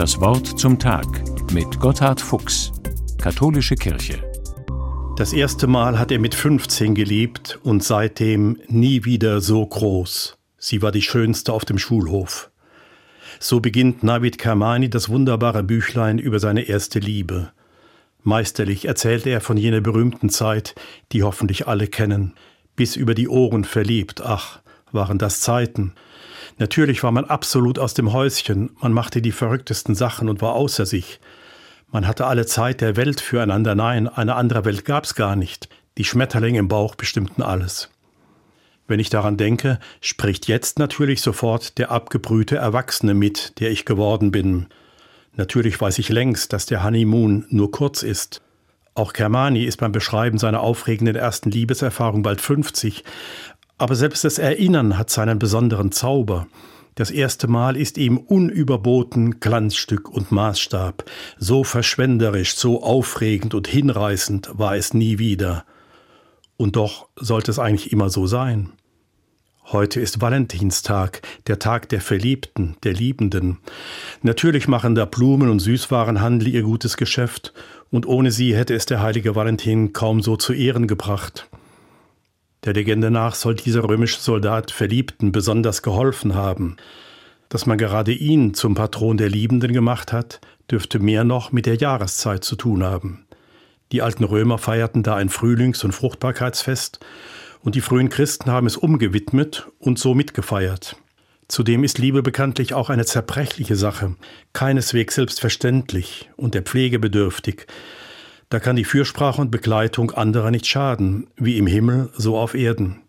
Das Wort zum Tag mit Gotthard Fuchs, Katholische Kirche. Das erste Mal hat er mit 15 geliebt und seitdem nie wieder so groß. Sie war die schönste auf dem Schulhof. So beginnt Navid Kermani das wunderbare Büchlein über seine erste Liebe. Meisterlich erzählt er von jener berühmten Zeit, die hoffentlich alle kennen. Bis über die Ohren verliebt, ach, waren das Zeiten. Natürlich war man absolut aus dem Häuschen, man machte die verrücktesten Sachen und war außer sich. Man hatte alle Zeit der Welt füreinander, nein, eine andere Welt gab's gar nicht. Die Schmetterlinge im Bauch bestimmten alles. Wenn ich daran denke, spricht jetzt natürlich sofort der abgebrühte Erwachsene mit, der ich geworden bin. Natürlich weiß ich längst, dass der Honeymoon nur kurz ist. Auch Kermani ist beim Beschreiben seiner aufregenden ersten Liebeserfahrung bald 50, aber selbst das Erinnern hat seinen besonderen Zauber. Das erste Mal ist ihm unüberboten Glanzstück und Maßstab. So verschwenderisch, so aufregend und hinreißend war es nie wieder. Und doch sollte es eigentlich immer so sein. Heute ist Valentinstag, der Tag der Verliebten, der Liebenden. Natürlich machen da Blumen- und Süßwarenhandel ihr gutes Geschäft, und ohne sie hätte es der heilige Valentin kaum so zu Ehren gebracht. Der Legende nach soll dieser römische Soldat Verliebten besonders geholfen haben. Dass man gerade ihn zum Patron der Liebenden gemacht hat, dürfte mehr noch mit der Jahreszeit zu tun haben. Die alten Römer feierten da ein Frühlings- und Fruchtbarkeitsfest, und die frühen Christen haben es umgewidmet und so mitgefeiert. Zudem ist Liebe bekanntlich auch eine zerbrechliche Sache, keineswegs selbstverständlich und der Pflege bedürftig, da kann die Fürsprache und Begleitung anderer nicht schaden, wie im Himmel, so auf Erden.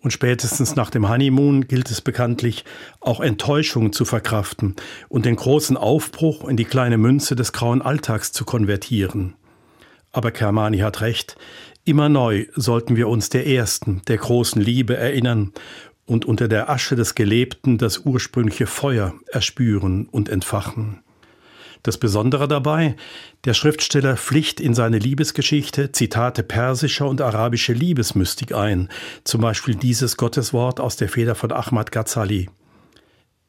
Und spätestens nach dem Honeymoon gilt es bekanntlich, auch Enttäuschungen zu verkraften und den großen Aufbruch in die kleine Münze des grauen Alltags zu konvertieren. Aber Kermani hat recht, immer neu sollten wir uns der ersten, der großen Liebe erinnern und unter der Asche des Gelebten das ursprüngliche Feuer erspüren und entfachen. Das Besondere dabei, der Schriftsteller pflicht in seine Liebesgeschichte Zitate persischer und arabischer Liebesmystik ein, zum Beispiel dieses Gotteswort aus der Feder von Ahmad Ghazali.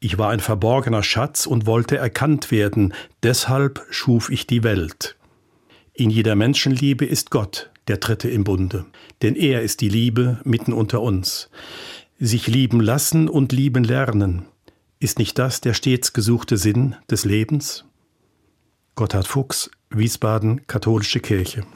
Ich war ein verborgener Schatz und wollte erkannt werden, deshalb schuf ich die Welt. In jeder Menschenliebe ist Gott, der Dritte im Bunde, denn er ist die Liebe mitten unter uns. Sich lieben lassen und lieben lernen, ist nicht das der stets gesuchte Sinn des Lebens? Gotthard Fuchs, Wiesbaden, Katholische Kirche.